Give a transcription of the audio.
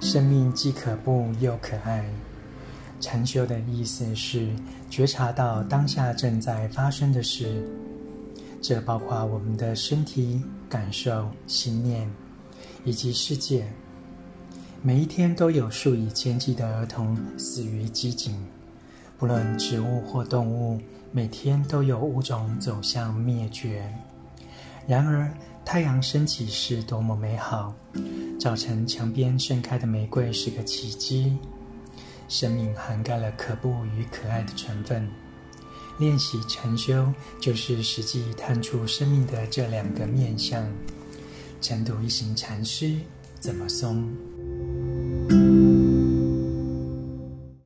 生命既可怖又可爱。禅修的意思是觉察到当下正在发生的事，这包括我们的身体、感受、心念以及世界。每一天都有数以千计的儿童死于机井，不论植物或动物，每天都有物种走向灭绝。然而，太阳升起是多么美好！早晨墙边盛开的玫瑰是个奇迹。生命涵盖了可怖与可爱的成分。练习禅修，就是实际探出生命的这两个面向。晨读一行禅师怎么松？